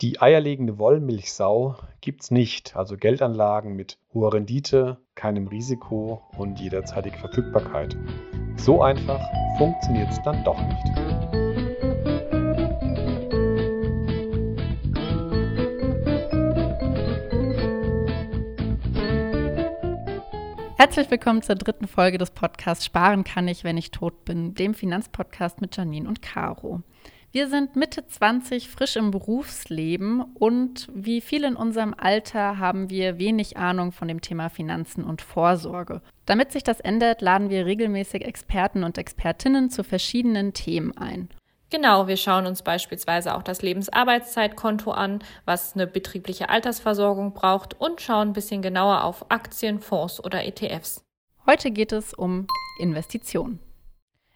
Die eierlegende Wollmilchsau gibt's nicht, also Geldanlagen mit hoher Rendite, keinem Risiko und jederzeitiger Verfügbarkeit. So einfach funktioniert's dann doch nicht. Herzlich willkommen zur dritten Folge des Podcasts Sparen kann ich, wenn ich tot bin, dem Finanzpodcast mit Janine und Caro. Wir sind Mitte 20, frisch im Berufsleben und wie viele in unserem Alter haben wir wenig Ahnung von dem Thema Finanzen und Vorsorge. Damit sich das ändert, laden wir regelmäßig Experten und Expertinnen zu verschiedenen Themen ein. Genau, wir schauen uns beispielsweise auch das Lebensarbeitszeitkonto an, was eine betriebliche Altersversorgung braucht und schauen ein bisschen genauer auf Aktien, Fonds oder ETFs. Heute geht es um Investitionen.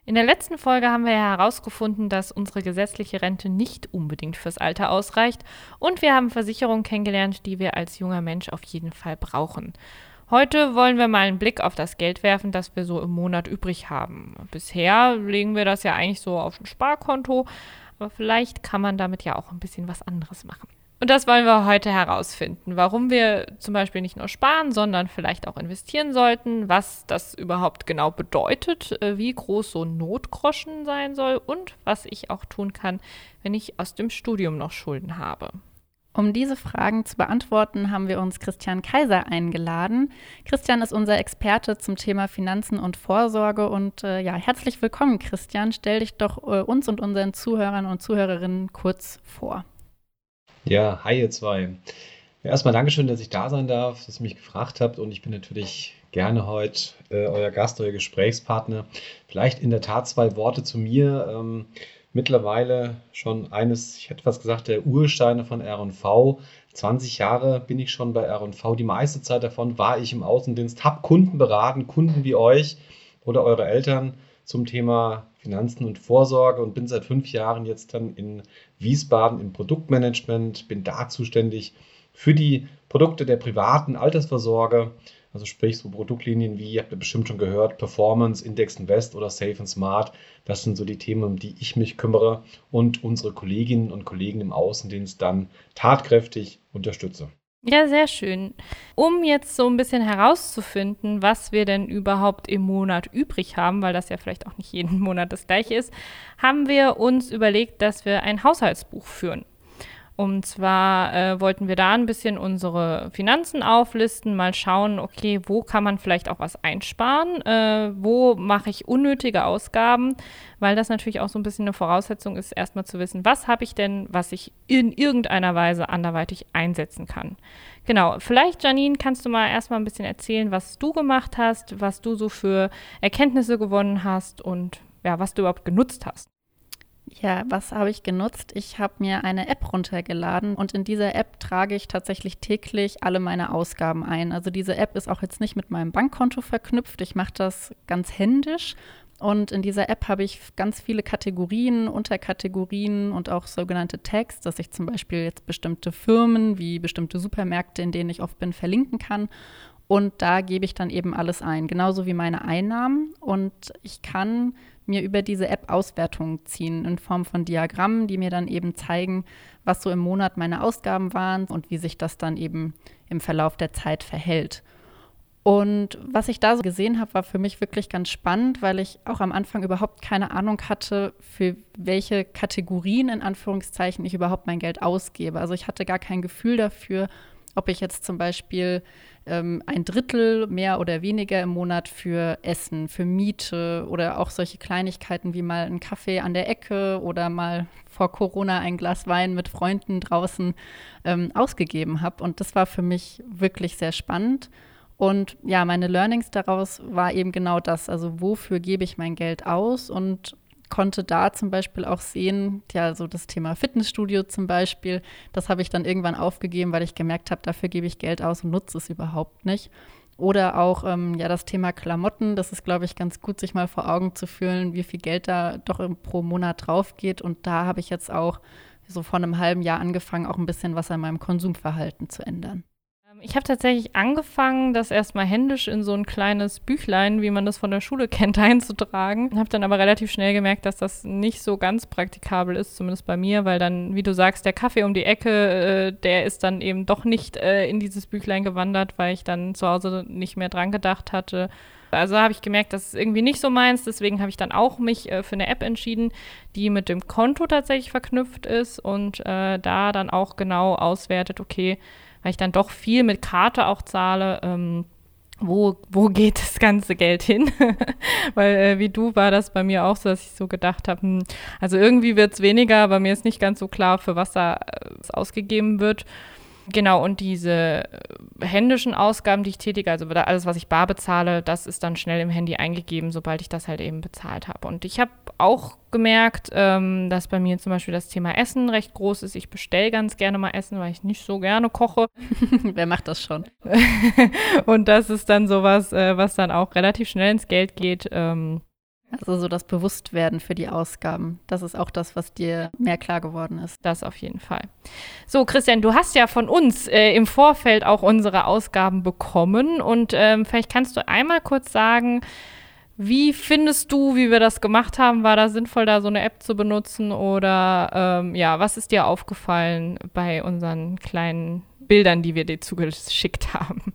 In der letzten Folge haben wir ja herausgefunden, dass unsere gesetzliche Rente nicht unbedingt fürs Alter ausreicht und wir haben Versicherungen kennengelernt, die wir als junger Mensch auf jeden Fall brauchen. Heute wollen wir mal einen Blick auf das Geld werfen, das wir so im Monat übrig haben. Bisher legen wir das ja eigentlich so auf ein Sparkonto, aber vielleicht kann man damit ja auch ein bisschen was anderes machen. Und das wollen wir heute herausfinden, warum wir zum Beispiel nicht nur sparen, sondern vielleicht auch investieren sollten, was das überhaupt genau bedeutet, äh, wie groß so ein Notgroschen sein soll und was ich auch tun kann, wenn ich aus dem Studium noch Schulden habe. Um diese Fragen zu beantworten, haben wir uns Christian Kaiser eingeladen. Christian ist unser Experte zum Thema Finanzen und Vorsorge. Und äh, ja, herzlich willkommen, Christian. Stell dich doch äh, uns und unseren Zuhörern und Zuhörerinnen kurz vor. Ja, hi ihr zwei. Erstmal Dankeschön, dass ich da sein darf, dass ihr mich gefragt habt und ich bin natürlich gerne heute äh, euer Gast, euer Gesprächspartner. Vielleicht in der Tat zwei Worte zu mir. Ähm, mittlerweile schon eines, ich hätte fast gesagt, der Ursteine von R&V. 20 Jahre bin ich schon bei R&V. Die meiste Zeit davon war ich im Außendienst, habe Kunden beraten, Kunden wie euch oder eure Eltern zum Thema Finanzen und Vorsorge und bin seit fünf Jahren jetzt dann in Wiesbaden im Produktmanagement, bin da zuständig für die Produkte der privaten Altersvorsorge, also sprich so Produktlinien wie, habt ihr bestimmt schon gehört, Performance, Index Invest oder Safe and Smart. Das sind so die Themen, um die ich mich kümmere und unsere Kolleginnen und Kollegen im Außendienst dann tatkräftig unterstütze. Ja, sehr schön. Um jetzt so ein bisschen herauszufinden, was wir denn überhaupt im Monat übrig haben, weil das ja vielleicht auch nicht jeden Monat das gleiche ist, haben wir uns überlegt, dass wir ein Haushaltsbuch führen. Und zwar äh, wollten wir da ein bisschen unsere Finanzen auflisten, mal schauen, okay, wo kann man vielleicht auch was einsparen, äh, wo mache ich unnötige Ausgaben, weil das natürlich auch so ein bisschen eine Voraussetzung ist, erstmal zu wissen, was habe ich denn, was ich in irgendeiner Weise anderweitig einsetzen kann. Genau, vielleicht Janine, kannst du mal erstmal ein bisschen erzählen, was du gemacht hast, was du so für Erkenntnisse gewonnen hast und ja, was du überhaupt genutzt hast. Ja, was habe ich genutzt? Ich habe mir eine App runtergeladen und in dieser App trage ich tatsächlich täglich alle meine Ausgaben ein. Also diese App ist auch jetzt nicht mit meinem Bankkonto verknüpft. Ich mache das ganz händisch und in dieser App habe ich ganz viele Kategorien, Unterkategorien und auch sogenannte Tags, dass ich zum Beispiel jetzt bestimmte Firmen wie bestimmte Supermärkte, in denen ich oft bin, verlinken kann. Und da gebe ich dann eben alles ein, genauso wie meine Einnahmen. Und ich kann mir über diese App Auswertungen ziehen in Form von Diagrammen, die mir dann eben zeigen, was so im Monat meine Ausgaben waren und wie sich das dann eben im Verlauf der Zeit verhält. Und was ich da so gesehen habe, war für mich wirklich ganz spannend, weil ich auch am Anfang überhaupt keine Ahnung hatte, für welche Kategorien in Anführungszeichen ich überhaupt mein Geld ausgebe. Also ich hatte gar kein Gefühl dafür, ob ich jetzt zum Beispiel ähm, ein Drittel mehr oder weniger im Monat für Essen, für Miete oder auch solche Kleinigkeiten wie mal einen Kaffee an der Ecke oder mal vor Corona ein Glas Wein mit Freunden draußen ähm, ausgegeben habe. Und das war für mich wirklich sehr spannend. Und ja, meine Learnings daraus war eben genau das. Also wofür gebe ich mein Geld aus und konnte da zum Beispiel auch sehen, ja, so das Thema Fitnessstudio zum Beispiel, das habe ich dann irgendwann aufgegeben, weil ich gemerkt habe, dafür gebe ich Geld aus und nutze es überhaupt nicht. Oder auch ähm, ja das Thema Klamotten, das ist, glaube ich, ganz gut, sich mal vor Augen zu fühlen, wie viel Geld da doch pro Monat drauf geht. Und da habe ich jetzt auch so vor einem halben Jahr angefangen, auch ein bisschen was an meinem Konsumverhalten zu ändern. Ich habe tatsächlich angefangen, das erstmal händisch in so ein kleines Büchlein, wie man das von der Schule kennt, einzutragen. Habe dann aber relativ schnell gemerkt, dass das nicht so ganz praktikabel ist, zumindest bei mir, weil dann, wie du sagst, der Kaffee um die Ecke, äh, der ist dann eben doch nicht äh, in dieses Büchlein gewandert, weil ich dann zu Hause nicht mehr dran gedacht hatte. Also habe ich gemerkt, das ist irgendwie nicht so meins. Deswegen habe ich dann auch mich äh, für eine App entschieden, die mit dem Konto tatsächlich verknüpft ist und äh, da dann auch genau auswertet, okay, weil ich dann doch viel mit Karte auch zahle. Ähm, wo, wo geht das ganze Geld hin? Weil äh, wie du war das bei mir auch so, dass ich so gedacht habe, hm, also irgendwie wird es weniger, aber mir ist nicht ganz so klar, für was da äh, ausgegeben wird. Genau, und diese äh, händischen Ausgaben, die ich tätige, also alles, was ich bar bezahle, das ist dann schnell im Handy eingegeben, sobald ich das halt eben bezahlt habe. Und ich habe auch gemerkt, ähm, dass bei mir zum Beispiel das Thema Essen recht groß ist. Ich bestelle ganz gerne mal Essen, weil ich nicht so gerne koche. Wer macht das schon? und das ist dann sowas, äh, was dann auch relativ schnell ins Geld geht. Ähm, also so das Bewusstwerden für die Ausgaben. Das ist auch das, was dir mehr klar geworden ist. Das auf jeden Fall. So, Christian, du hast ja von uns äh, im Vorfeld auch unsere Ausgaben bekommen. Und ähm, vielleicht kannst du einmal kurz sagen, wie findest du, wie wir das gemacht haben? War da sinnvoll, da so eine App zu benutzen? Oder ähm, ja, was ist dir aufgefallen bei unseren kleinen Bildern, die wir dir zugeschickt haben?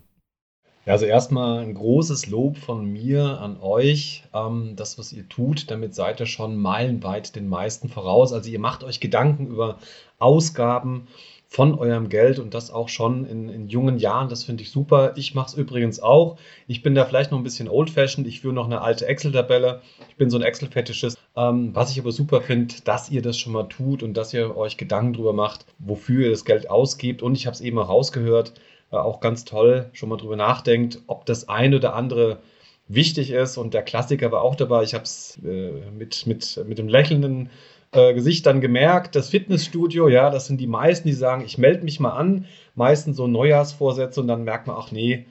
Ja, also erstmal ein großes Lob von mir an euch. Ähm, das, was ihr tut, damit seid ihr schon meilenweit den meisten voraus. Also ihr macht euch Gedanken über Ausgaben von eurem Geld und das auch schon in, in jungen Jahren. Das finde ich super. Ich mache es übrigens auch. Ich bin da vielleicht noch ein bisschen old-fashioned. Ich führe noch eine alte Excel-Tabelle. Ich bin so ein Excel-Fetischist. Ähm, was ich aber super finde, dass ihr das schon mal tut und dass ihr euch Gedanken darüber macht, wofür ihr das Geld ausgibt. Und ich habe es eben auch rausgehört auch ganz toll schon mal drüber nachdenkt, ob das eine oder andere wichtig ist. Und der Klassiker war auch dabei. Ich habe es äh, mit, mit, mit dem lächelnden äh, Gesicht dann gemerkt. Das Fitnessstudio, ja, das sind die meisten, die sagen, ich melde mich mal an. Meistens so Neujahrsvorsätze und dann merkt man, ach nee,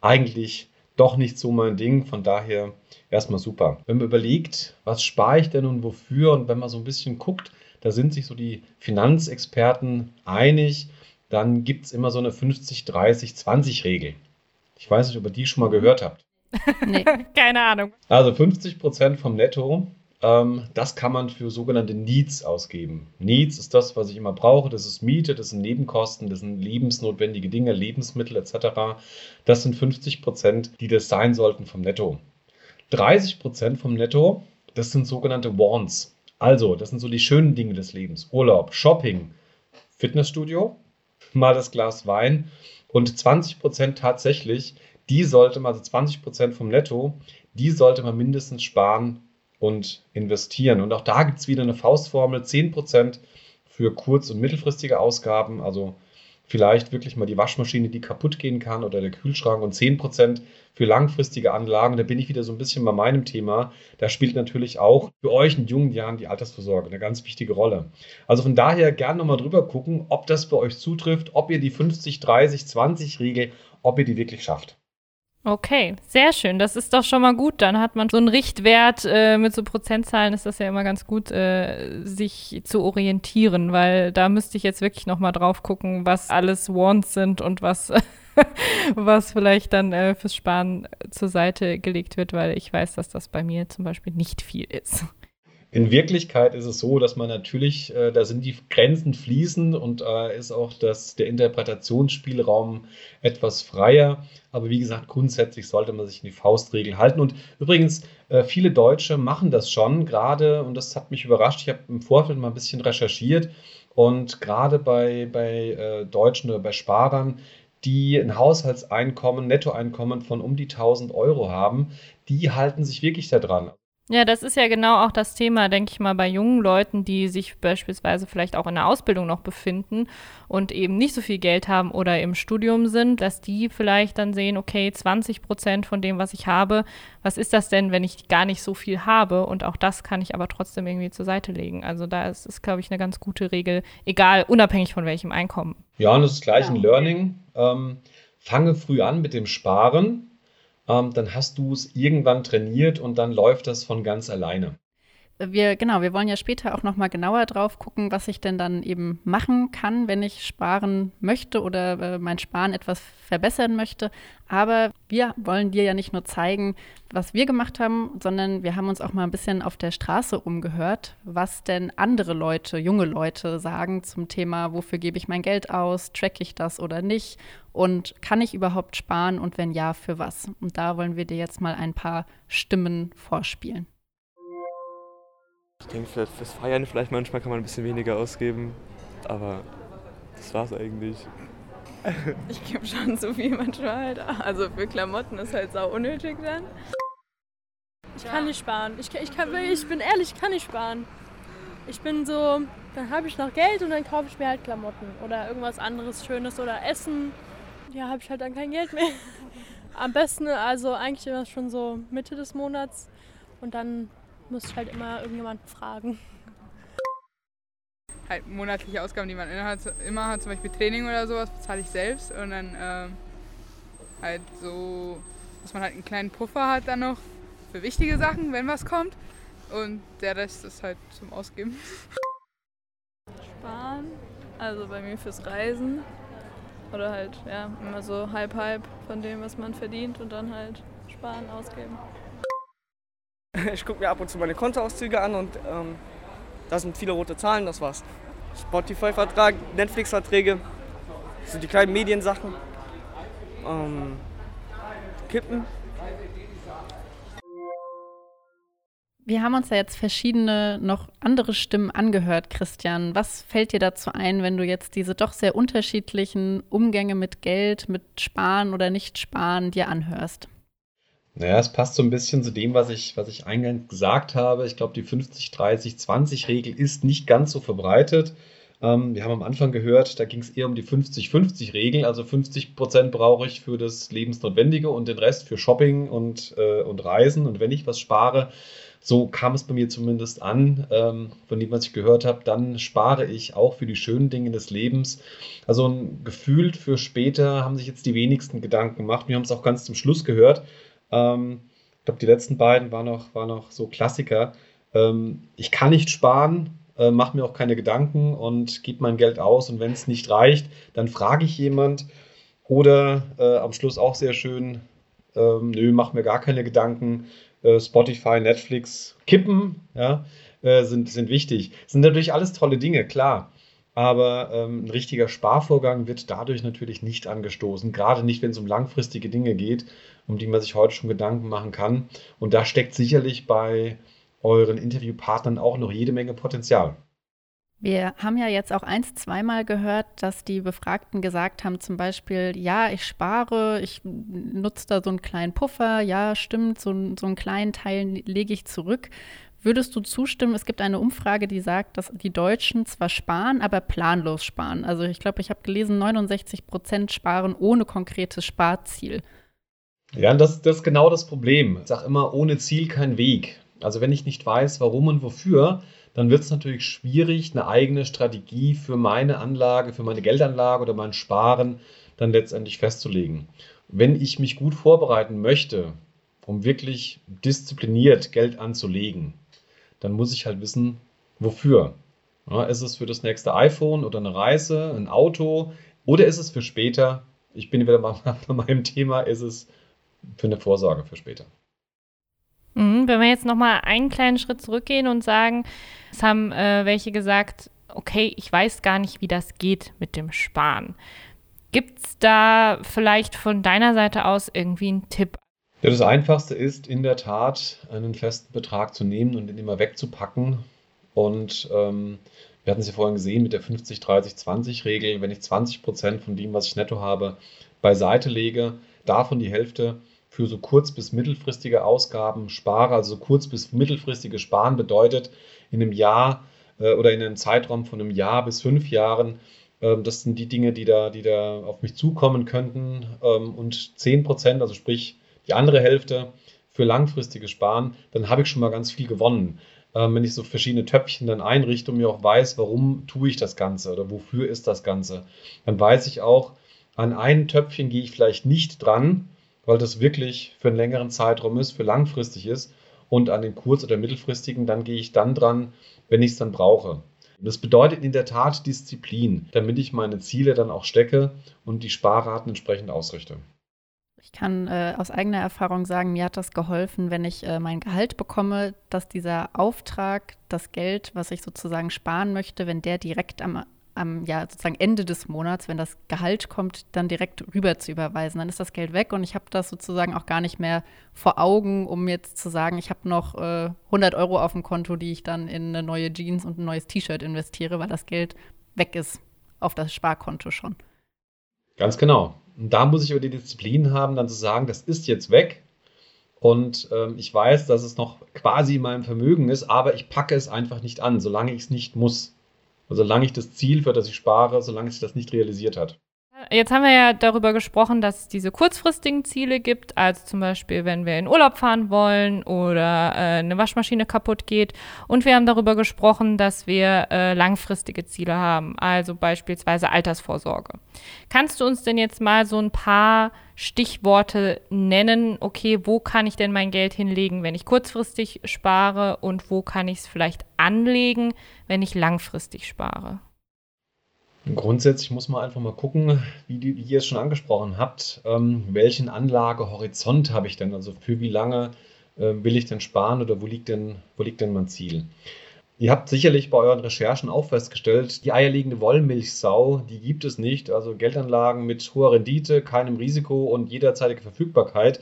eigentlich doch nicht so mein Ding. Von daher erstmal super. Wenn man überlegt, was spare ich denn und wofür und wenn man so ein bisschen guckt, da sind sich so die Finanzexperten einig dann gibt es immer so eine 50-30-20-Regel. Ich weiß nicht, ob ihr die schon mal gehört habt. nee, keine Ahnung. Also 50 Prozent vom Netto, ähm, das kann man für sogenannte Needs ausgeben. Needs ist das, was ich immer brauche. Das ist Miete, das sind Nebenkosten, das sind lebensnotwendige Dinge, Lebensmittel etc. Das sind 50 Prozent, die das sein sollten vom Netto. 30 Prozent vom Netto, das sind sogenannte Wants. Also, das sind so die schönen Dinge des Lebens. Urlaub, Shopping, Fitnessstudio, mal das Glas Wein und 20 Prozent tatsächlich, die sollte man, also 20 Prozent vom Netto, die sollte man mindestens sparen und investieren. Und auch da gibt es wieder eine Faustformel, 10 Prozent für kurz- und mittelfristige Ausgaben, also vielleicht wirklich mal die Waschmaschine, die kaputt gehen kann oder der Kühlschrank und 10% für langfristige Anlagen. Da bin ich wieder so ein bisschen bei meinem Thema. Da spielt natürlich auch für euch in jungen Jahren die Altersvorsorge eine ganz wichtige Rolle. Also von daher gerne nochmal drüber gucken, ob das bei euch zutrifft, ob ihr die 50, 30, 20 Regel, ob ihr die wirklich schafft. Okay, sehr schön. Das ist doch schon mal gut. Dann hat man so einen Richtwert äh, mit so Prozentzahlen. Ist das ja immer ganz gut, äh, sich zu orientieren, weil da müsste ich jetzt wirklich noch mal drauf gucken, was alles Wants sind und was, was vielleicht dann äh, fürs Sparen zur Seite gelegt wird, weil ich weiß, dass das bei mir zum Beispiel nicht viel ist. In Wirklichkeit ist es so, dass man natürlich, äh, da sind die Grenzen fließend und äh, ist auch das, der Interpretationsspielraum etwas freier. Aber wie gesagt, grundsätzlich sollte man sich in die Faustregel halten. Und übrigens, äh, viele Deutsche machen das schon, gerade, und das hat mich überrascht, ich habe im Vorfeld mal ein bisschen recherchiert und gerade bei, bei äh, Deutschen oder bei Sparern, die ein Haushaltseinkommen, Nettoeinkommen von um die 1000 Euro haben, die halten sich wirklich daran. Ja, das ist ja genau auch das Thema, denke ich mal, bei jungen Leuten, die sich beispielsweise vielleicht auch in der Ausbildung noch befinden und eben nicht so viel Geld haben oder im Studium sind, dass die vielleicht dann sehen, okay, 20 Prozent von dem, was ich habe, was ist das denn, wenn ich gar nicht so viel habe? Und auch das kann ich aber trotzdem irgendwie zur Seite legen. Also da ist, ist glaube ich, eine ganz gute Regel, egal, unabhängig von welchem Einkommen. Ja, und das ist gleich ein Learning. Ähm, fange früh an mit dem Sparen dann hast du es irgendwann trainiert und dann läuft das von ganz alleine. Wir, genau, wir wollen ja später auch nochmal genauer drauf gucken, was ich denn dann eben machen kann, wenn ich sparen möchte oder äh, mein Sparen etwas verbessern möchte. Aber wir wollen dir ja nicht nur zeigen, was wir gemacht haben, sondern wir haben uns auch mal ein bisschen auf der Straße umgehört, was denn andere Leute, junge Leute sagen zum Thema, wofür gebe ich mein Geld aus, track ich das oder nicht und kann ich überhaupt sparen und wenn ja, für was? Und da wollen wir dir jetzt mal ein paar Stimmen vorspielen. Ich denke, vielleicht fürs Feiern vielleicht manchmal kann man ein bisschen weniger ausgeben, aber das war's eigentlich. Ich gebe schon so viel manchmal halt. Also für Klamotten ist halt sau unnötig dann. Ich kann nicht sparen. Ich, ich, kann, ich bin ehrlich, ich kann nicht sparen. Ich bin so, dann habe ich noch Geld und dann kaufe ich mir halt Klamotten oder irgendwas anderes Schönes oder Essen. Ja, habe ich halt dann kein Geld mehr. Am besten, also eigentlich immer schon so Mitte des Monats und dann muss ich halt immer irgendjemanden fragen. Halt monatliche Ausgaben, die man immer hat, zum Beispiel Training oder sowas, bezahle ich selbst und dann ähm, halt so, dass man halt einen kleinen Puffer hat dann noch für wichtige Sachen, wenn was kommt und der Rest ist halt zum Ausgeben. Sparen, also bei mir fürs Reisen oder halt ja immer so halb halb von dem, was man verdient und dann halt sparen, ausgeben. Ich gucke mir ab und zu meine Kontoauszüge an und ähm, da sind viele rote Zahlen, das war's. Spotify-Vertrag, Netflix-Verträge, sind die kleinen Mediensachen. Ähm, Kippen. Wir haben uns ja jetzt verschiedene noch andere Stimmen angehört, Christian. Was fällt dir dazu ein, wenn du jetzt diese doch sehr unterschiedlichen Umgänge mit Geld, mit Sparen oder Nicht-Sparen dir anhörst? Naja, es passt so ein bisschen zu dem, was ich, was ich eingangs gesagt habe. Ich glaube, die 50-30-20-Regel ist nicht ganz so verbreitet. Ähm, wir haben am Anfang gehört, da ging es eher um die 50-50-Regel. Also 50 Prozent brauche ich für das Lebensnotwendige und den Rest für Shopping und, äh, und Reisen. Und wenn ich was spare, so kam es bei mir zumindest an, ähm, von dem, was ich gehört habe, dann spare ich auch für die schönen Dinge des Lebens. Also ein gefühlt für später haben sich jetzt die wenigsten Gedanken gemacht. Wir haben es auch ganz zum Schluss gehört. Ähm, ich glaube, die letzten beiden waren noch, waren noch so Klassiker. Ähm, ich kann nicht sparen, äh, mache mir auch keine Gedanken und gebe mein Geld aus. Und wenn es nicht reicht, dann frage ich jemand. Oder äh, am Schluss auch sehr schön, ähm, nö, mach mir gar keine Gedanken. Äh, Spotify, Netflix, Kippen, ja, äh, sind, sind wichtig. Sind natürlich alles tolle Dinge, klar. Aber ähm, ein richtiger Sparvorgang wird dadurch natürlich nicht angestoßen, gerade nicht, wenn es um langfristige Dinge geht, um die man sich heute schon Gedanken machen kann. Und da steckt sicherlich bei euren Interviewpartnern auch noch jede Menge Potenzial. Wir haben ja jetzt auch eins, zweimal gehört, dass die Befragten gesagt haben, zum Beispiel, ja, ich spare, ich nutze da so einen kleinen Puffer, ja, stimmt, so, so einen kleinen Teil lege ich zurück. Würdest du zustimmen? Es gibt eine Umfrage, die sagt, dass die Deutschen zwar sparen, aber planlos sparen. Also ich glaube, ich habe gelesen, 69 Prozent sparen ohne konkretes Sparziel. Ja, das, das ist genau das Problem. Ich sage immer, ohne Ziel kein Weg. Also wenn ich nicht weiß, warum und wofür, dann wird es natürlich schwierig, eine eigene Strategie für meine Anlage, für meine Geldanlage oder mein Sparen dann letztendlich festzulegen. Wenn ich mich gut vorbereiten möchte, um wirklich diszipliniert Geld anzulegen, dann muss ich halt wissen, wofür. Ja, ist es für das nächste iPhone oder eine Reise, ein Auto oder ist es für später? Ich bin wieder mal bei meinem Thema, ist es für eine Vorsorge für später. Mhm, wenn wir jetzt nochmal einen kleinen Schritt zurückgehen und sagen, es haben äh, welche gesagt, okay, ich weiß gar nicht, wie das geht mit dem Sparen. Gibt es da vielleicht von deiner Seite aus irgendwie einen Tipp? Ja, das Einfachste ist in der Tat, einen festen Betrag zu nehmen und den immer wegzupacken. Und ähm, wir hatten es ja vorhin gesehen mit der 50-30-20-Regel. Wenn ich 20 Prozent von dem, was ich netto habe, beiseite lege, davon die Hälfte für so kurz- bis mittelfristige Ausgaben spare, also so kurz- bis mittelfristige Sparen bedeutet in einem Jahr äh, oder in einem Zeitraum von einem Jahr bis fünf Jahren ähm, das sind die Dinge, die da, die da auf mich zukommen könnten. Ähm, und 10 Prozent, also sprich die andere Hälfte für langfristiges Sparen, dann habe ich schon mal ganz viel gewonnen. Ähm, wenn ich so verschiedene Töpfchen dann einrichte und mir auch weiß, warum tue ich das Ganze oder wofür ist das Ganze, dann weiß ich auch, an einem Töpfchen gehe ich vielleicht nicht dran, weil das wirklich für einen längeren Zeitraum ist, für langfristig ist. und an den kurz- oder mittelfristigen, dann gehe ich dann dran, wenn ich es dann brauche. Das bedeutet in der Tat Disziplin, damit ich meine Ziele dann auch stecke und die Sparraten entsprechend ausrichte. Ich kann äh, aus eigener Erfahrung sagen, mir hat das geholfen, wenn ich äh, mein Gehalt bekomme, dass dieser Auftrag, das Geld, was ich sozusagen sparen möchte, wenn der direkt am am ja, sozusagen Ende des Monats, wenn das Gehalt kommt, dann direkt rüber zu überweisen. Dann ist das Geld weg und ich habe das sozusagen auch gar nicht mehr vor Augen, um jetzt zu sagen, ich habe noch äh, 100 Euro auf dem Konto, die ich dann in eine neue Jeans und ein neues T-Shirt investiere, weil das Geld weg ist auf das Sparkonto schon. Ganz genau. Und da muss ich aber die Disziplin haben, dann zu sagen, das ist jetzt weg. Und ähm, ich weiß, dass es noch quasi in meinem Vermögen ist, aber ich packe es einfach nicht an, solange ich es nicht muss. Also solange ich das Ziel, für das ich spare, solange sich das nicht realisiert hat. Jetzt haben wir ja darüber gesprochen, dass es diese kurzfristigen Ziele gibt, also zum Beispiel, wenn wir in Urlaub fahren wollen oder äh, eine Waschmaschine kaputt geht. Und wir haben darüber gesprochen, dass wir äh, langfristige Ziele haben, also beispielsweise Altersvorsorge. Kannst du uns denn jetzt mal so ein paar Stichworte nennen? Okay, wo kann ich denn mein Geld hinlegen, wenn ich kurzfristig spare und wo kann ich es vielleicht anlegen, wenn ich langfristig spare? Grundsätzlich muss man einfach mal gucken, wie, die, wie ihr es schon angesprochen habt, ähm, welchen Anlagehorizont habe ich denn? Also für wie lange äh, will ich denn sparen oder wo liegt denn, wo liegt denn mein Ziel? Ihr habt sicherlich bei euren Recherchen auch festgestellt, die eierlegende Wollmilchsau, die gibt es nicht. Also Geldanlagen mit hoher Rendite, keinem Risiko und jederzeitiger Verfügbarkeit,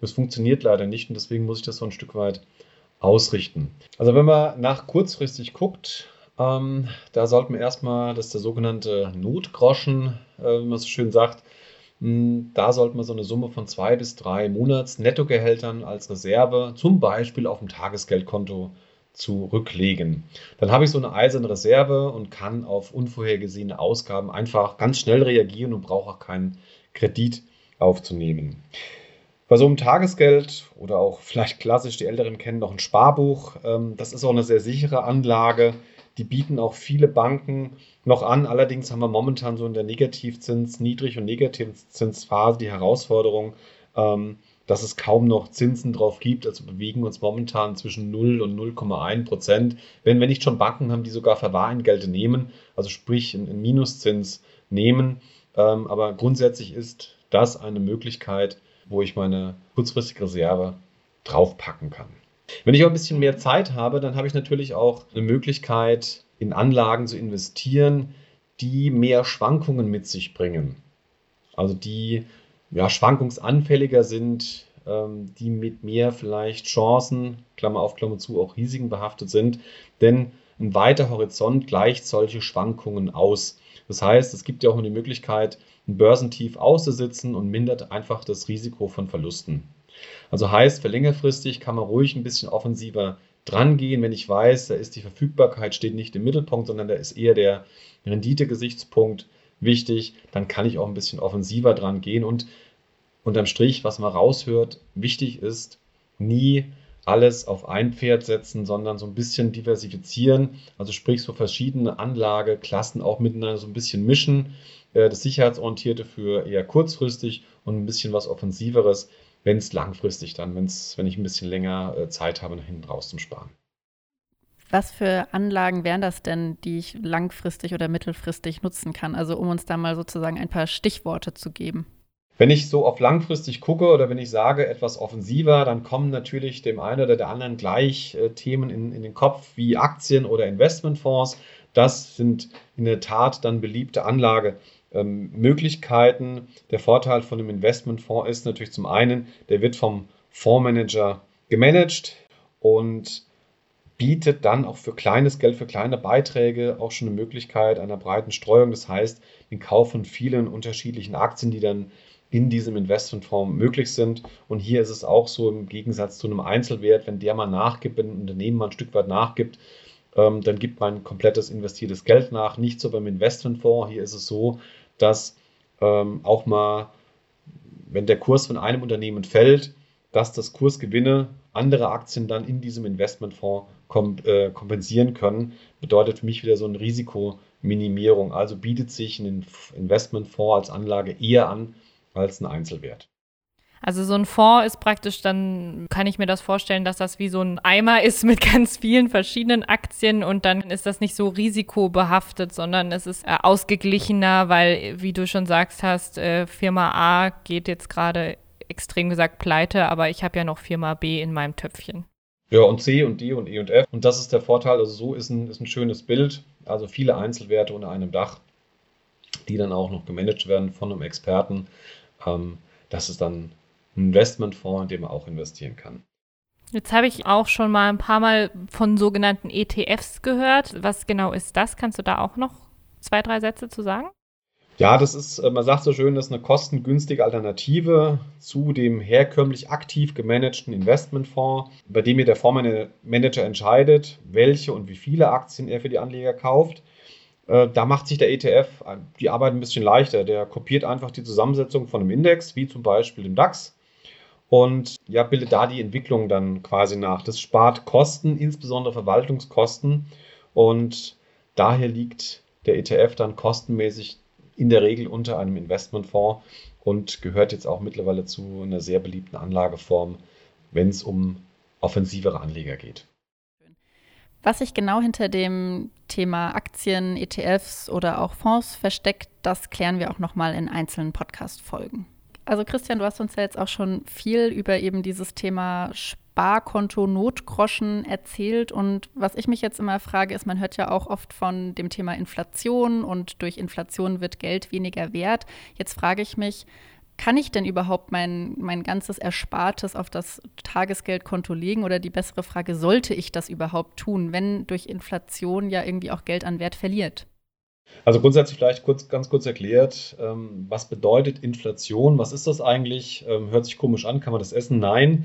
das funktioniert leider nicht und deswegen muss ich das so ein Stück weit ausrichten. Also wenn man nach kurzfristig guckt, ähm, da sollten wir erstmal, das ist der sogenannte Notgroschen, äh, wie man so schön sagt, hm, da sollte man so eine Summe von zwei bis drei Monats-Nettogehältern als Reserve, zum Beispiel auf dem Tagesgeldkonto, zurücklegen. Dann habe ich so eine eiserne Reserve und kann auf unvorhergesehene Ausgaben einfach ganz schnell reagieren und brauche auch keinen Kredit aufzunehmen. Bei so einem Tagesgeld oder auch vielleicht klassisch, die Älteren kennen noch ein Sparbuch, ähm, das ist auch eine sehr sichere Anlage die bieten auch viele Banken noch an. Allerdings haben wir momentan so in der Negativzins, Niedrig- und Negativzinsphase die Herausforderung, ähm, dass es kaum noch Zinsen drauf gibt. Also bewegen uns momentan zwischen 0 und 0,1 Prozent. Wenn wir nicht schon Banken haben, die sogar Verwahrentgelte nehmen, also sprich einen Minuszins nehmen. Ähm, aber grundsätzlich ist das eine Möglichkeit, wo ich meine kurzfristige Reserve draufpacken kann. Wenn ich aber ein bisschen mehr Zeit habe, dann habe ich natürlich auch eine Möglichkeit, in Anlagen zu investieren, die mehr Schwankungen mit sich bringen. Also die ja, schwankungsanfälliger sind, ähm, die mit mehr vielleicht Chancen, Klammer auf, Klammer zu, auch Risiken behaftet sind. Denn ein weiter Horizont gleicht solche Schwankungen aus. Das heißt, es gibt ja auch die Möglichkeit, ein Börsentief auszusitzen und mindert einfach das Risiko von Verlusten. Also heißt, für längerfristig kann man ruhig ein bisschen offensiver drangehen, wenn ich weiß, da ist die Verfügbarkeit steht nicht im Mittelpunkt, sondern da ist eher der Rendite-Gesichtspunkt wichtig, dann kann ich auch ein bisschen offensiver dran gehen und unterm Strich, was man raushört, wichtig ist, nie alles auf ein Pferd setzen, sondern so ein bisschen diversifizieren, also sprich so verschiedene Anlageklassen auch miteinander so ein bisschen mischen, äh, das Sicherheitsorientierte für eher kurzfristig und ein bisschen was Offensiveres wenn es langfristig dann, wenn's, wenn ich ein bisschen länger äh, Zeit habe, nach hinten raus zum Sparen. Was für Anlagen wären das denn, die ich langfristig oder mittelfristig nutzen kann? Also um uns da mal sozusagen ein paar Stichworte zu geben. Wenn ich so auf langfristig gucke oder wenn ich sage etwas offensiver, dann kommen natürlich dem einen oder der anderen gleich äh, Themen in, in den Kopf wie Aktien oder Investmentfonds. Das sind in der Tat dann beliebte Anlage, ähm, Möglichkeiten. Der Vorteil von einem Investmentfonds ist natürlich zum einen, der wird vom Fondsmanager gemanagt und bietet dann auch für kleines Geld, für kleine Beiträge auch schon eine Möglichkeit einer breiten Streuung. Das heißt, den Kauf von vielen unterschiedlichen Aktien, die dann in diesem Investmentfonds möglich sind. Und hier ist es auch so im Gegensatz zu einem Einzelwert, wenn der mal nachgibt, wenn ein Unternehmen mal ein Stück weit nachgibt, ähm, dann gibt man komplettes investiertes Geld nach. Nicht so beim Investmentfonds. Hier ist es so, dass ähm, auch mal, wenn der Kurs von einem Unternehmen fällt, dass das Kursgewinne andere Aktien dann in diesem Investmentfonds kom äh, kompensieren können, bedeutet für mich wieder so eine Risikominimierung. Also bietet sich ein Investmentfonds als Anlage eher an als ein Einzelwert. Also so ein Fonds ist praktisch, dann kann ich mir das vorstellen, dass das wie so ein Eimer ist mit ganz vielen verschiedenen Aktien und dann ist das nicht so risikobehaftet, sondern es ist äh, ausgeglichener, weil, wie du schon sagst hast, äh, Firma A geht jetzt gerade extrem gesagt pleite, aber ich habe ja noch Firma B in meinem Töpfchen. Ja, und C und D und E und F. Und das ist der Vorteil. Also so ist ein, ist ein schönes Bild. Also viele Einzelwerte unter einem Dach, die dann auch noch gemanagt werden von einem Experten. Ähm, das ist dann Investmentfonds, in dem man auch investieren kann. Jetzt habe ich auch schon mal ein paar Mal von sogenannten ETFs gehört. Was genau ist das? Kannst du da auch noch zwei, drei Sätze zu sagen? Ja, das ist, äh, man sagt so schön, das ist eine kostengünstige Alternative zu dem herkömmlich aktiv gemanagten Investmentfonds, bei dem hier der Fondsmanager entscheidet, welche und wie viele Aktien er für die Anleger kauft. Äh, da macht sich der ETF die Arbeit ein bisschen leichter. Der kopiert einfach die Zusammensetzung von einem Index, wie zum Beispiel dem DAX, und ja, bildet da die Entwicklung dann quasi nach. Das spart Kosten, insbesondere Verwaltungskosten. Und daher liegt der ETF dann kostenmäßig in der Regel unter einem Investmentfonds und gehört jetzt auch mittlerweile zu einer sehr beliebten Anlageform, wenn es um offensivere Anleger geht. Was sich genau hinter dem Thema Aktien, ETFs oder auch Fonds versteckt, das klären wir auch nochmal in einzelnen Podcast-Folgen. Also Christian, du hast uns ja jetzt auch schon viel über eben dieses Thema Sparkonto, Notgroschen erzählt. Und was ich mich jetzt immer frage, ist, man hört ja auch oft von dem Thema Inflation und durch Inflation wird Geld weniger wert. Jetzt frage ich mich, kann ich denn überhaupt mein, mein ganzes Erspartes auf das Tagesgeldkonto legen? Oder die bessere Frage, sollte ich das überhaupt tun, wenn durch Inflation ja irgendwie auch Geld an Wert verliert? Also grundsätzlich vielleicht kurz, ganz kurz erklärt, ähm, was bedeutet Inflation? Was ist das eigentlich? Ähm, hört sich komisch an, kann man das essen? Nein.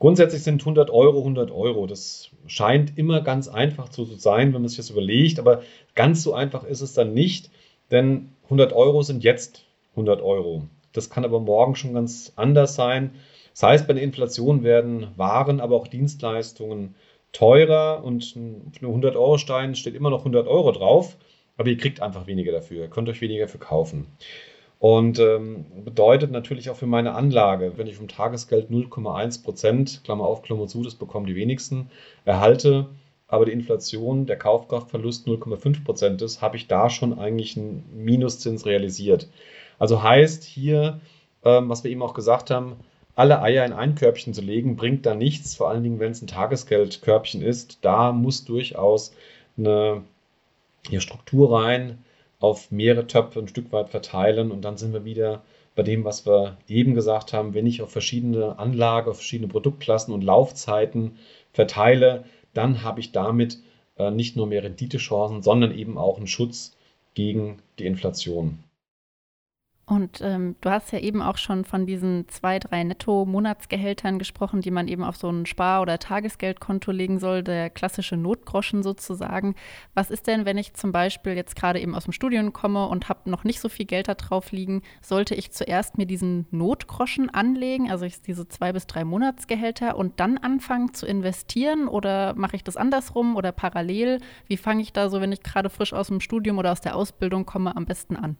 Grundsätzlich sind 100 Euro 100 Euro. Das scheint immer ganz einfach zu sein, wenn man sich das überlegt, aber ganz so einfach ist es dann nicht, denn 100 Euro sind jetzt 100 Euro. Das kann aber morgen schon ganz anders sein. Das heißt, bei der Inflation werden Waren, aber auch Dienstleistungen teurer und einen 100-Euro-Stein steht immer noch 100 Euro drauf aber ihr kriegt einfach weniger dafür. Ihr könnt euch weniger für kaufen. Und ähm, bedeutet natürlich auch für meine Anlage, wenn ich vom Tagesgeld 0,1 Prozent, Klammer auf, Klammer zu, das bekommen die wenigsten, erhalte, aber die Inflation, der Kaufkraftverlust 0,5 Prozent ist, habe ich da schon eigentlich einen Minuszins realisiert. Also heißt hier, ähm, was wir eben auch gesagt haben, alle Eier in ein Körbchen zu legen, bringt da nichts, vor allen Dingen, wenn es ein Tagesgeldkörbchen ist. Da muss durchaus eine hier Struktur rein, auf mehrere Töpfe ein Stück weit verteilen und dann sind wir wieder bei dem, was wir eben gesagt haben, wenn ich auf verschiedene Anlage, auf verschiedene Produktklassen und Laufzeiten verteile, dann habe ich damit äh, nicht nur mehr Renditechancen, sondern eben auch einen Schutz gegen die Inflation. Und ähm, du hast ja eben auch schon von diesen zwei, drei Netto-Monatsgehältern gesprochen, die man eben auf so ein Spar- oder Tagesgeldkonto legen soll, der klassische Notgroschen sozusagen. Was ist denn, wenn ich zum Beispiel jetzt gerade eben aus dem Studium komme und habe noch nicht so viel Geld da drauf liegen? Sollte ich zuerst mir diesen Notgroschen anlegen, also diese zwei bis drei Monatsgehälter, und dann anfangen zu investieren? Oder mache ich das andersrum oder parallel? Wie fange ich da so, wenn ich gerade frisch aus dem Studium oder aus der Ausbildung komme, am besten an?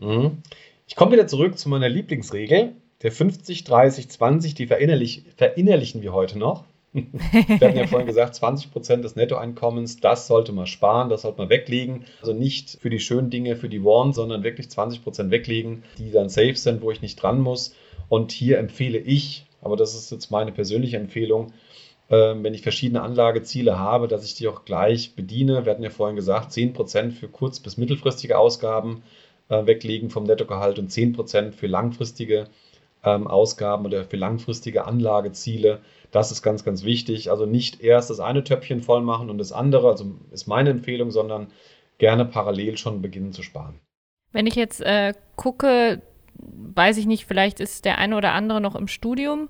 Mhm. Ich komme wieder zurück zu meiner Lieblingsregel, der 50, 30, 20, die verinnerlich, verinnerlichen wir heute noch. wir hatten ja vorhin gesagt, 20 Prozent des Nettoeinkommens, das sollte man sparen, das sollte man weglegen. Also nicht für die schönen Dinge, für die Warn, sondern wirklich 20 Prozent weglegen, die dann safe sind, wo ich nicht dran muss. Und hier empfehle ich, aber das ist jetzt meine persönliche Empfehlung, äh, wenn ich verschiedene Anlageziele habe, dass ich die auch gleich bediene. Wir hatten ja vorhin gesagt, 10 Prozent für kurz- bis mittelfristige Ausgaben, äh, weglegen vom Nettogehalt und 10% für langfristige ähm, Ausgaben oder für langfristige Anlageziele. Das ist ganz, ganz wichtig. Also nicht erst das eine Töpfchen voll machen und das andere, also ist meine Empfehlung, sondern gerne parallel schon beginnen zu sparen. Wenn ich jetzt äh, gucke, weiß ich nicht, vielleicht ist der eine oder andere noch im Studium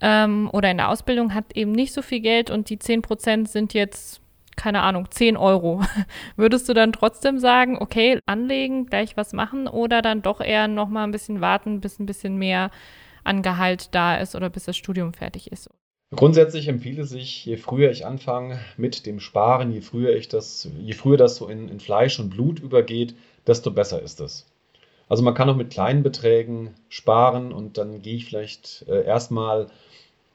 ähm, oder in der Ausbildung, hat eben nicht so viel Geld und die 10% sind jetzt keine Ahnung, 10 Euro. Würdest du dann trotzdem sagen, okay, anlegen, gleich was machen oder dann doch eher noch mal ein bisschen warten, bis ein bisschen mehr an Gehalt da ist oder bis das Studium fertig ist? Grundsätzlich empfiehlt es sich, je früher ich anfange mit dem Sparen, je früher ich das, je früher das so in, in Fleisch und Blut übergeht, desto besser ist es. Also man kann auch mit kleinen Beträgen sparen und dann gehe ich vielleicht äh, erstmal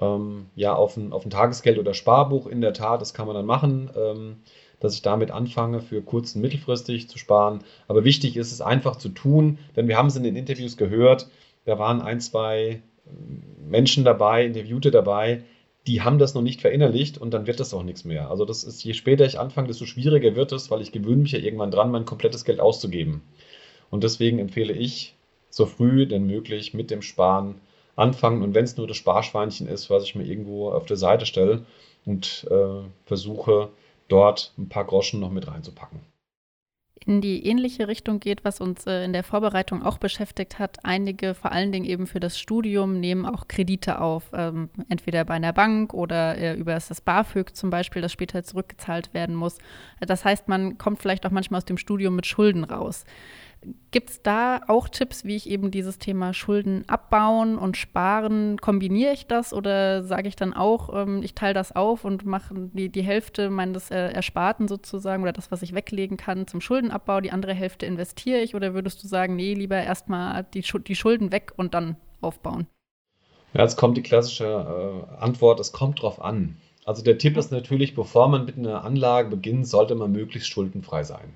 ähm, ja, auf ein, auf ein Tagesgeld oder Sparbuch. In der Tat, das kann man dann machen, ähm, dass ich damit anfange, für kurz- und mittelfristig zu sparen. Aber wichtig ist es einfach zu tun, denn wir haben es in den Interviews gehört, da waren ein, zwei ähm, Menschen dabei, Interviewte dabei, die haben das noch nicht verinnerlicht und dann wird das auch nichts mehr. Also das ist, je später ich anfange, desto schwieriger wird es, weil ich gewöhne mich ja irgendwann dran, mein komplettes Geld auszugeben. Und deswegen empfehle ich, so früh denn möglich mit dem Sparen anfangen. Und wenn es nur das Sparschweinchen ist, was ich mir irgendwo auf der Seite stelle und äh, versuche, dort ein paar Groschen noch mit reinzupacken in die ähnliche Richtung geht, was uns äh, in der Vorbereitung auch beschäftigt hat. Einige, vor allen Dingen eben für das Studium, nehmen auch Kredite auf, ähm, entweder bei einer Bank oder äh, über das BAföG zum Beispiel, das später zurückgezahlt werden muss. Das heißt, man kommt vielleicht auch manchmal aus dem Studium mit Schulden raus. Gibt es da auch Tipps, wie ich eben dieses Thema Schulden abbauen und sparen? Kombiniere ich das oder sage ich dann auch, ähm, ich teile das auf und mache die, die Hälfte meines äh, Ersparten sozusagen oder das, was ich weglegen kann, zum Schuldenabbau, die andere Hälfte investiere ich? Oder würdest du sagen, nee, lieber erstmal die, die Schulden weg und dann aufbauen? Ja, jetzt kommt die klassische äh, Antwort, es kommt drauf an. Also der Tipp ist natürlich, bevor man mit einer Anlage beginnt, sollte man möglichst schuldenfrei sein.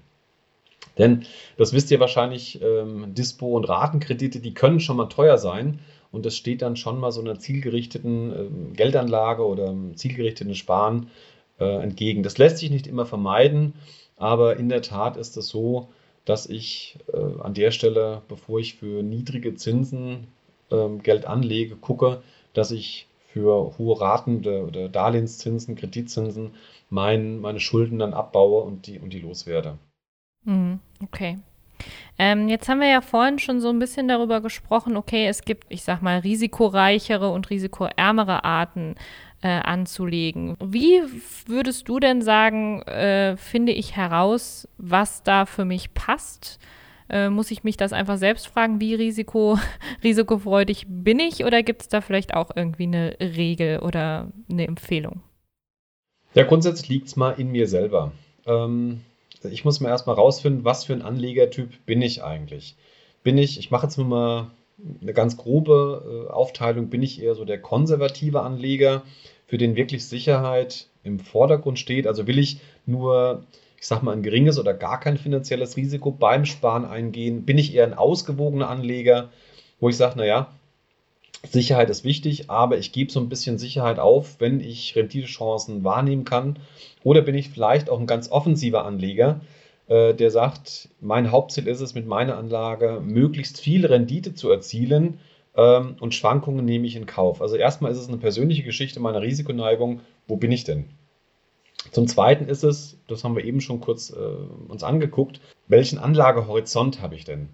Denn das wisst ihr wahrscheinlich, ähm, Dispo und Ratenkredite, die können schon mal teuer sein. Und das steht dann schon mal so einer zielgerichteten äh, Geldanlage oder zielgerichteten Sparen äh, entgegen. Das lässt sich nicht immer vermeiden, aber in der Tat ist es so, dass ich äh, an der Stelle, bevor ich für niedrige Zinsen ähm, Geld anlege, gucke, dass ich für hohe Raten oder, oder Darlehenszinsen, Kreditzinsen mein, meine Schulden dann abbaue und die, und die loswerde. Mhm, okay. Ähm, jetzt haben wir ja vorhin schon so ein bisschen darüber gesprochen, okay, es gibt, ich sag mal, risikoreichere und risikoärmere Arten äh, anzulegen. Wie würdest du denn sagen, äh, finde ich heraus, was da für mich passt? Äh, muss ich mich das einfach selbst fragen, wie risiko, risikofreudig bin ich oder gibt es da vielleicht auch irgendwie eine Regel oder eine Empfehlung? Ja, grundsätzlich liegt es mal in mir selber. Ähm, ich muss mir erstmal rausfinden, was für ein Anlegertyp bin ich eigentlich. Bin ich, ich mache jetzt nur mal eine ganz grobe äh, Aufteilung, bin ich eher so der konservative Anleger, für den wirklich Sicherheit im Vordergrund steht. Also will ich nur, ich sag mal, ein geringes oder gar kein finanzielles Risiko beim Sparen eingehen. Bin ich eher ein ausgewogener Anleger, wo ich sage, naja, Sicherheit ist wichtig, aber ich gebe so ein bisschen Sicherheit auf, wenn ich Renditechancen wahrnehmen kann. Oder bin ich vielleicht auch ein ganz offensiver Anleger, äh, der sagt, mein Hauptziel ist es, mit meiner Anlage möglichst viel Rendite zu erzielen ähm, und Schwankungen nehme ich in Kauf. Also erstmal ist es eine persönliche Geschichte meiner Risikoneigung. Wo bin ich denn? Zum Zweiten ist es, das haben wir eben schon kurz äh, uns angeguckt, welchen Anlagehorizont habe ich denn?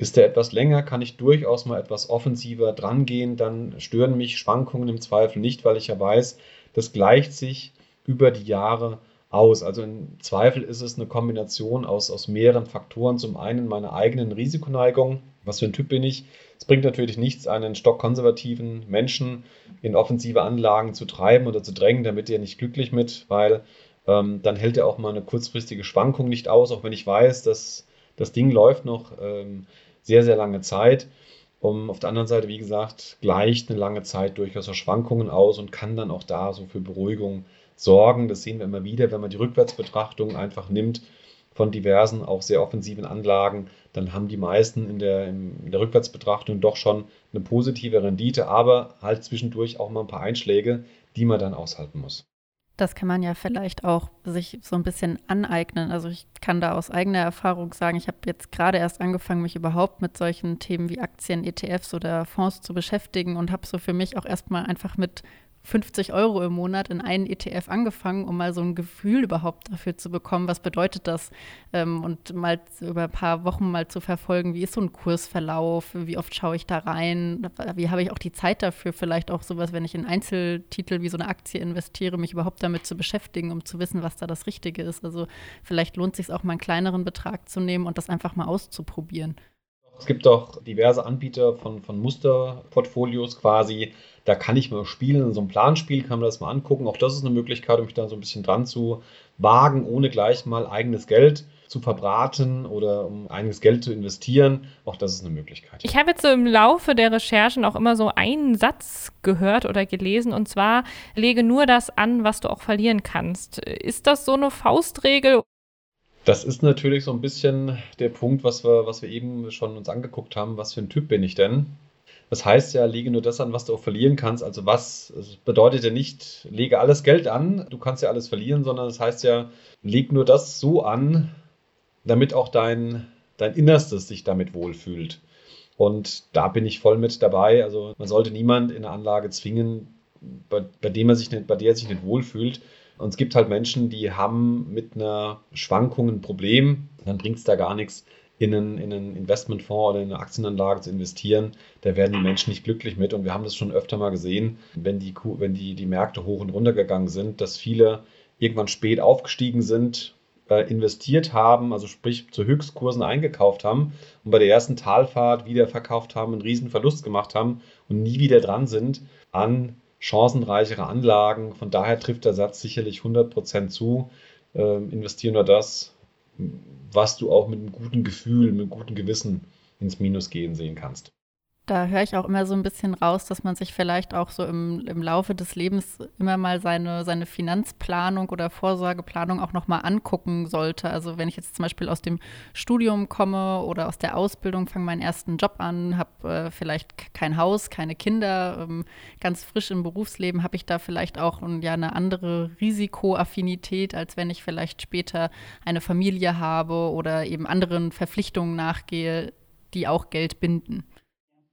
Ist der etwas länger, kann ich durchaus mal etwas offensiver drangehen. Dann stören mich Schwankungen im Zweifel nicht, weil ich ja weiß, das gleicht sich über die Jahre aus. Also im Zweifel ist es eine Kombination aus, aus mehreren Faktoren. Zum einen meine eigenen Risikoneigung. Was für ein Typ bin ich? Es bringt natürlich nichts, einen stockkonservativen Menschen in offensive Anlagen zu treiben oder zu drängen, damit er nicht glücklich mit, weil ähm, dann hält er auch mal eine kurzfristige Schwankung nicht aus, auch wenn ich weiß, dass das Ding läuft noch. Ähm, sehr, sehr lange Zeit. Um, auf der anderen Seite, wie gesagt, gleicht eine lange Zeit durchaus auch Schwankungen aus und kann dann auch da so für Beruhigung sorgen. Das sehen wir immer wieder, wenn man die Rückwärtsbetrachtung einfach nimmt von diversen, auch sehr offensiven Anlagen, dann haben die meisten in der, in der Rückwärtsbetrachtung doch schon eine positive Rendite, aber halt zwischendurch auch mal ein paar Einschläge, die man dann aushalten muss. Das kann man ja vielleicht auch sich so ein bisschen aneignen. Also ich kann da aus eigener Erfahrung sagen, ich habe jetzt gerade erst angefangen, mich überhaupt mit solchen Themen wie Aktien, ETFs oder Fonds zu beschäftigen und habe so für mich auch erstmal einfach mit 50 Euro im Monat in einen ETF angefangen, um mal so ein Gefühl überhaupt dafür zu bekommen, was bedeutet das ähm, und mal über ein paar Wochen mal zu verfolgen, wie ist so ein Kursverlauf, wie oft schaue ich da rein, wie habe ich auch die Zeit dafür, vielleicht auch sowas, wenn ich in Einzeltitel wie so eine Aktie investiere, mich überhaupt damit zu beschäftigen, um zu wissen, was da das Richtige ist. Also vielleicht lohnt es sich auch mal einen kleineren Betrag zu nehmen und das einfach mal auszuprobieren. Es gibt auch diverse Anbieter von, von Musterportfolios quasi. Da kann ich mal spielen. So einem Planspiel kann man das mal angucken. Auch das ist eine Möglichkeit, um mich da so ein bisschen dran zu wagen, ohne gleich mal eigenes Geld zu verbraten oder um einiges Geld zu investieren. Auch das ist eine Möglichkeit. Ich habe jetzt so im Laufe der Recherchen auch immer so einen Satz gehört oder gelesen und zwar, lege nur das an, was du auch verlieren kannst. Ist das so eine Faustregel? Das ist natürlich so ein bisschen der Punkt, was wir, was wir eben schon uns angeguckt haben. Was für ein Typ bin ich denn? Das heißt ja, lege nur das an, was du auch verlieren kannst. Also was bedeutet ja nicht, lege alles Geld an, du kannst ja alles verlieren, sondern das heißt ja, leg nur das so an, damit auch dein, dein Innerstes sich damit wohlfühlt. Und da bin ich voll mit dabei. Also man sollte niemand in eine Anlage zwingen, bei, bei dem er sich nicht, bei der er sich nicht wohlfühlt. Und es gibt halt Menschen, die haben mit einer Schwankung ein Problem, dann bringt es da gar nichts, in einen, in einen Investmentfonds oder in eine Aktienanlage zu investieren. Da werden die Menschen nicht glücklich mit. Und wir haben das schon öfter mal gesehen, wenn die, wenn die, die Märkte hoch und runter gegangen sind, dass viele irgendwann spät aufgestiegen sind, äh, investiert haben, also sprich zu Höchstkursen eingekauft haben und bei der ersten Talfahrt wieder verkauft haben, einen riesen Verlust gemacht haben und nie wieder dran sind an chancenreichere Anlagen. Von daher trifft der Satz sicherlich 100% zu. Ähm, investieren nur das, was du auch mit einem guten Gefühl, mit einem guten Gewissen ins Minus gehen sehen kannst. Da höre ich auch immer so ein bisschen raus, dass man sich vielleicht auch so im, im Laufe des Lebens immer mal seine, seine Finanzplanung oder Vorsorgeplanung auch nochmal angucken sollte. Also wenn ich jetzt zum Beispiel aus dem Studium komme oder aus der Ausbildung, fange meinen ersten Job an, habe äh, vielleicht kein Haus, keine Kinder, ähm, ganz frisch im Berufsleben, habe ich da vielleicht auch ja, eine andere Risikoaffinität, als wenn ich vielleicht später eine Familie habe oder eben anderen Verpflichtungen nachgehe, die auch Geld binden.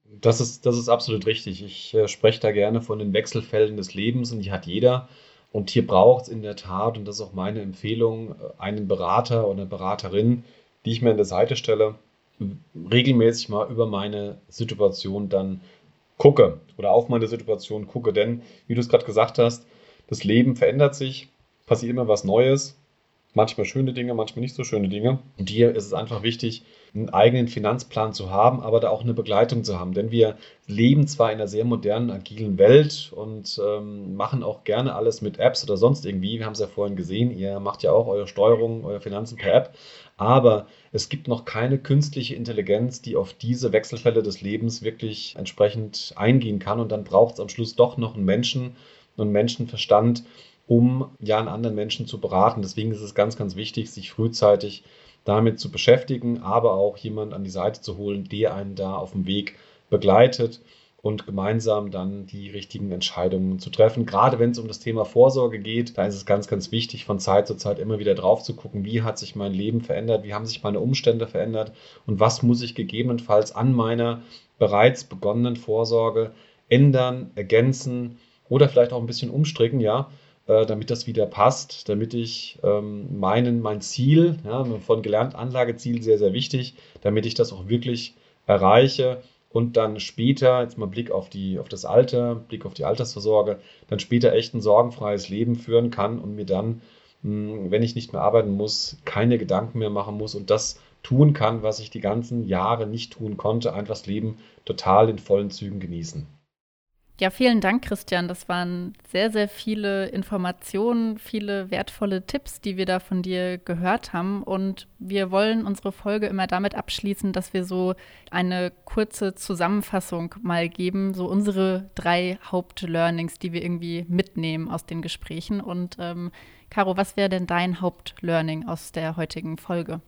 Das ist, das ist absolut richtig. Ich äh, spreche da gerne von den Wechselfällen des Lebens und die hat jeder. Und hier braucht es in der Tat, und das ist auch meine Empfehlung, äh, einen Berater oder eine Beraterin, die ich mir an der Seite stelle, regelmäßig mal über meine Situation dann gucke oder auf meine Situation gucke. Denn, wie du es gerade gesagt hast, das Leben verändert sich, passiert immer was Neues manchmal schöne Dinge, manchmal nicht so schöne Dinge. Und hier ist es einfach wichtig, einen eigenen Finanzplan zu haben, aber da auch eine Begleitung zu haben. Denn wir leben zwar in einer sehr modernen, agilen Welt und ähm, machen auch gerne alles mit Apps oder sonst irgendwie. Wir haben es ja vorhin gesehen, ihr macht ja auch eure Steuerung, eure Finanzen per App. Aber es gibt noch keine künstliche Intelligenz, die auf diese Wechselfälle des Lebens wirklich entsprechend eingehen kann. Und dann braucht es am Schluss doch noch einen Menschen, einen Menschenverstand, um ja einen anderen Menschen zu beraten. Deswegen ist es ganz, ganz wichtig, sich frühzeitig damit zu beschäftigen, aber auch jemand an die Seite zu holen, der einen da auf dem Weg begleitet und gemeinsam dann die richtigen Entscheidungen zu treffen. Gerade wenn es um das Thema Vorsorge geht, da ist es ganz, ganz wichtig, von Zeit zu Zeit immer wieder drauf zu gucken, wie hat sich mein Leben verändert, wie haben sich meine Umstände verändert und was muss ich gegebenenfalls an meiner bereits begonnenen Vorsorge ändern, ergänzen oder vielleicht auch ein bisschen umstricken, ja, äh, damit das wieder passt, damit ich ähm, meinen, mein Ziel, ja, von gelernt Anlageziel sehr, sehr wichtig, damit ich das auch wirklich erreiche und dann später, jetzt mal Blick auf, die, auf das Alter, Blick auf die Altersvorsorge, dann später echt ein sorgenfreies Leben führen kann und mir dann, wenn ich nicht mehr arbeiten muss, keine Gedanken mehr machen muss und das tun kann, was ich die ganzen Jahre nicht tun konnte, einfach das Leben total in vollen Zügen genießen. Ja, vielen Dank, Christian. Das waren sehr, sehr viele Informationen, viele wertvolle Tipps, die wir da von dir gehört haben. Und wir wollen unsere Folge immer damit abschließen, dass wir so eine kurze Zusammenfassung mal geben, so unsere drei Hauptlearnings, die wir irgendwie mitnehmen aus den Gesprächen. Und ähm, Caro, was wäre denn dein Hauptlearning aus der heutigen Folge?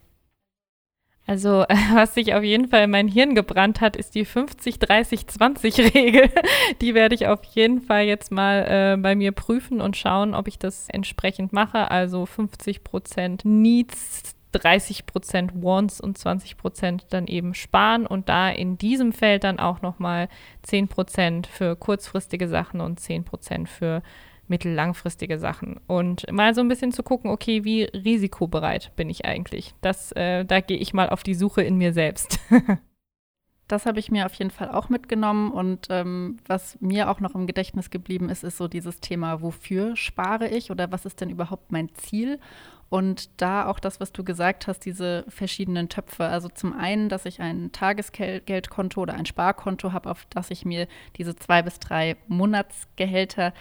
Also, was sich auf jeden Fall in mein Hirn gebrannt hat, ist die 50-30-20-Regel. Die werde ich auf jeden Fall jetzt mal äh, bei mir prüfen und schauen, ob ich das entsprechend mache. Also 50% Needs, 30% Wants und 20% dann eben sparen und da in diesem Feld dann auch nochmal 10% für kurzfristige Sachen und 10% für mittellangfristige Sachen und mal so ein bisschen zu gucken, okay, wie risikobereit bin ich eigentlich? Das, äh, da gehe ich mal auf die Suche in mir selbst. Das habe ich mir auf jeden Fall auch mitgenommen. Und ähm, was mir auch noch im Gedächtnis geblieben ist, ist so dieses Thema, wofür spare ich oder was ist denn überhaupt mein Ziel? Und da auch das, was du gesagt hast, diese verschiedenen Töpfe. Also zum einen, dass ich ein Tagesgeldkonto oder ein Sparkonto habe, auf das ich mir diese zwei bis drei Monatsgehälter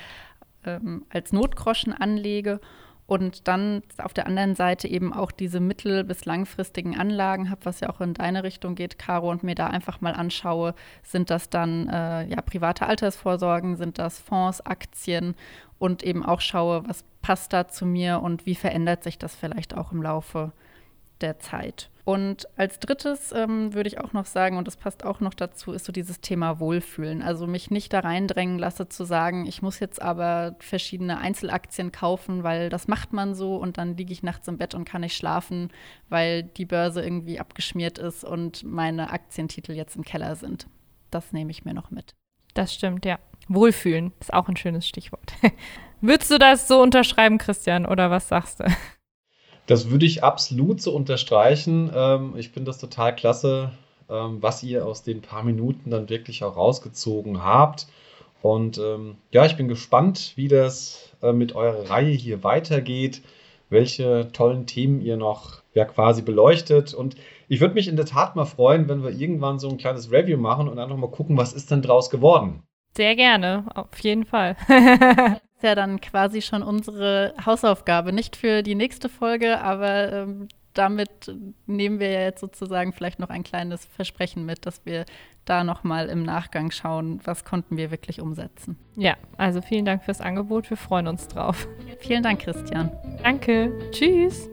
ähm, als Notgroschen anlege und dann auf der anderen Seite eben auch diese mittel- bis langfristigen Anlagen habe, was ja auch in deine Richtung geht, Caro, und mir da einfach mal anschaue, sind das dann äh, ja, private Altersvorsorgen, sind das Fonds, Aktien und eben auch schaue, was passt da zu mir und wie verändert sich das vielleicht auch im Laufe der Zeit. Und als drittes ähm, würde ich auch noch sagen, und das passt auch noch dazu, ist so dieses Thema Wohlfühlen. Also mich nicht da reindrängen lasse zu sagen, ich muss jetzt aber verschiedene Einzelaktien kaufen, weil das macht man so und dann liege ich nachts im Bett und kann nicht schlafen, weil die Börse irgendwie abgeschmiert ist und meine Aktientitel jetzt im Keller sind. Das nehme ich mir noch mit. Das stimmt, ja. Wohlfühlen ist auch ein schönes Stichwort. Würdest du das so unterschreiben, Christian, oder was sagst du? Das würde ich absolut so unterstreichen. Ähm, ich finde das total klasse, ähm, was ihr aus den paar Minuten dann wirklich auch rausgezogen habt. Und ähm, ja, ich bin gespannt, wie das äh, mit eurer Reihe hier weitergeht, welche tollen Themen ihr noch ja, quasi beleuchtet. Und ich würde mich in der Tat mal freuen, wenn wir irgendwann so ein kleines Review machen und einfach mal gucken, was ist denn draus geworden. Sehr gerne, auf jeden Fall. ist ja dann quasi schon unsere Hausaufgabe. Nicht für die nächste Folge, aber ähm, damit nehmen wir ja jetzt sozusagen vielleicht noch ein kleines Versprechen mit, dass wir da nochmal im Nachgang schauen, was konnten wir wirklich umsetzen. Ja, also vielen Dank fürs Angebot. Wir freuen uns drauf. Vielen Dank, Christian. Danke. Tschüss.